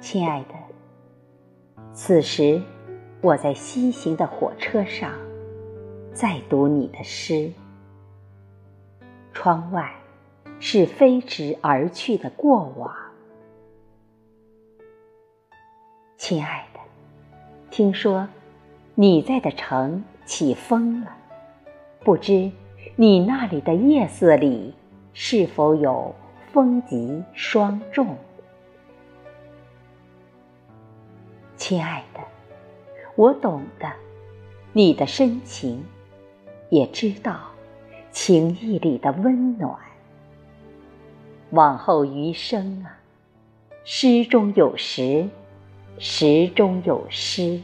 亲爱的，此时我在西行的火车上，在读你的诗。窗外是飞驰而去的过往。亲爱的，听说你在的城起风了，不知你那里的夜色里是否有风急霜重？亲爱的，我懂得你的深情，也知道情意里的温暖。往后余生啊，诗中有时，时中有诗。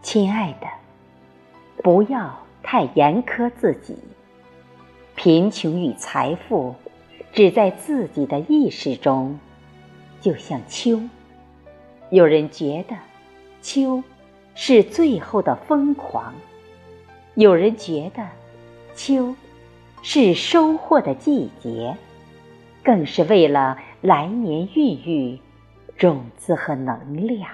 亲爱的，不要太严苛自己。贫穷与财富，只在自己的意识中。就像秋，有人觉得秋是最后的疯狂，有人觉得秋是收获的季节，更是为了来年孕育种子和能量。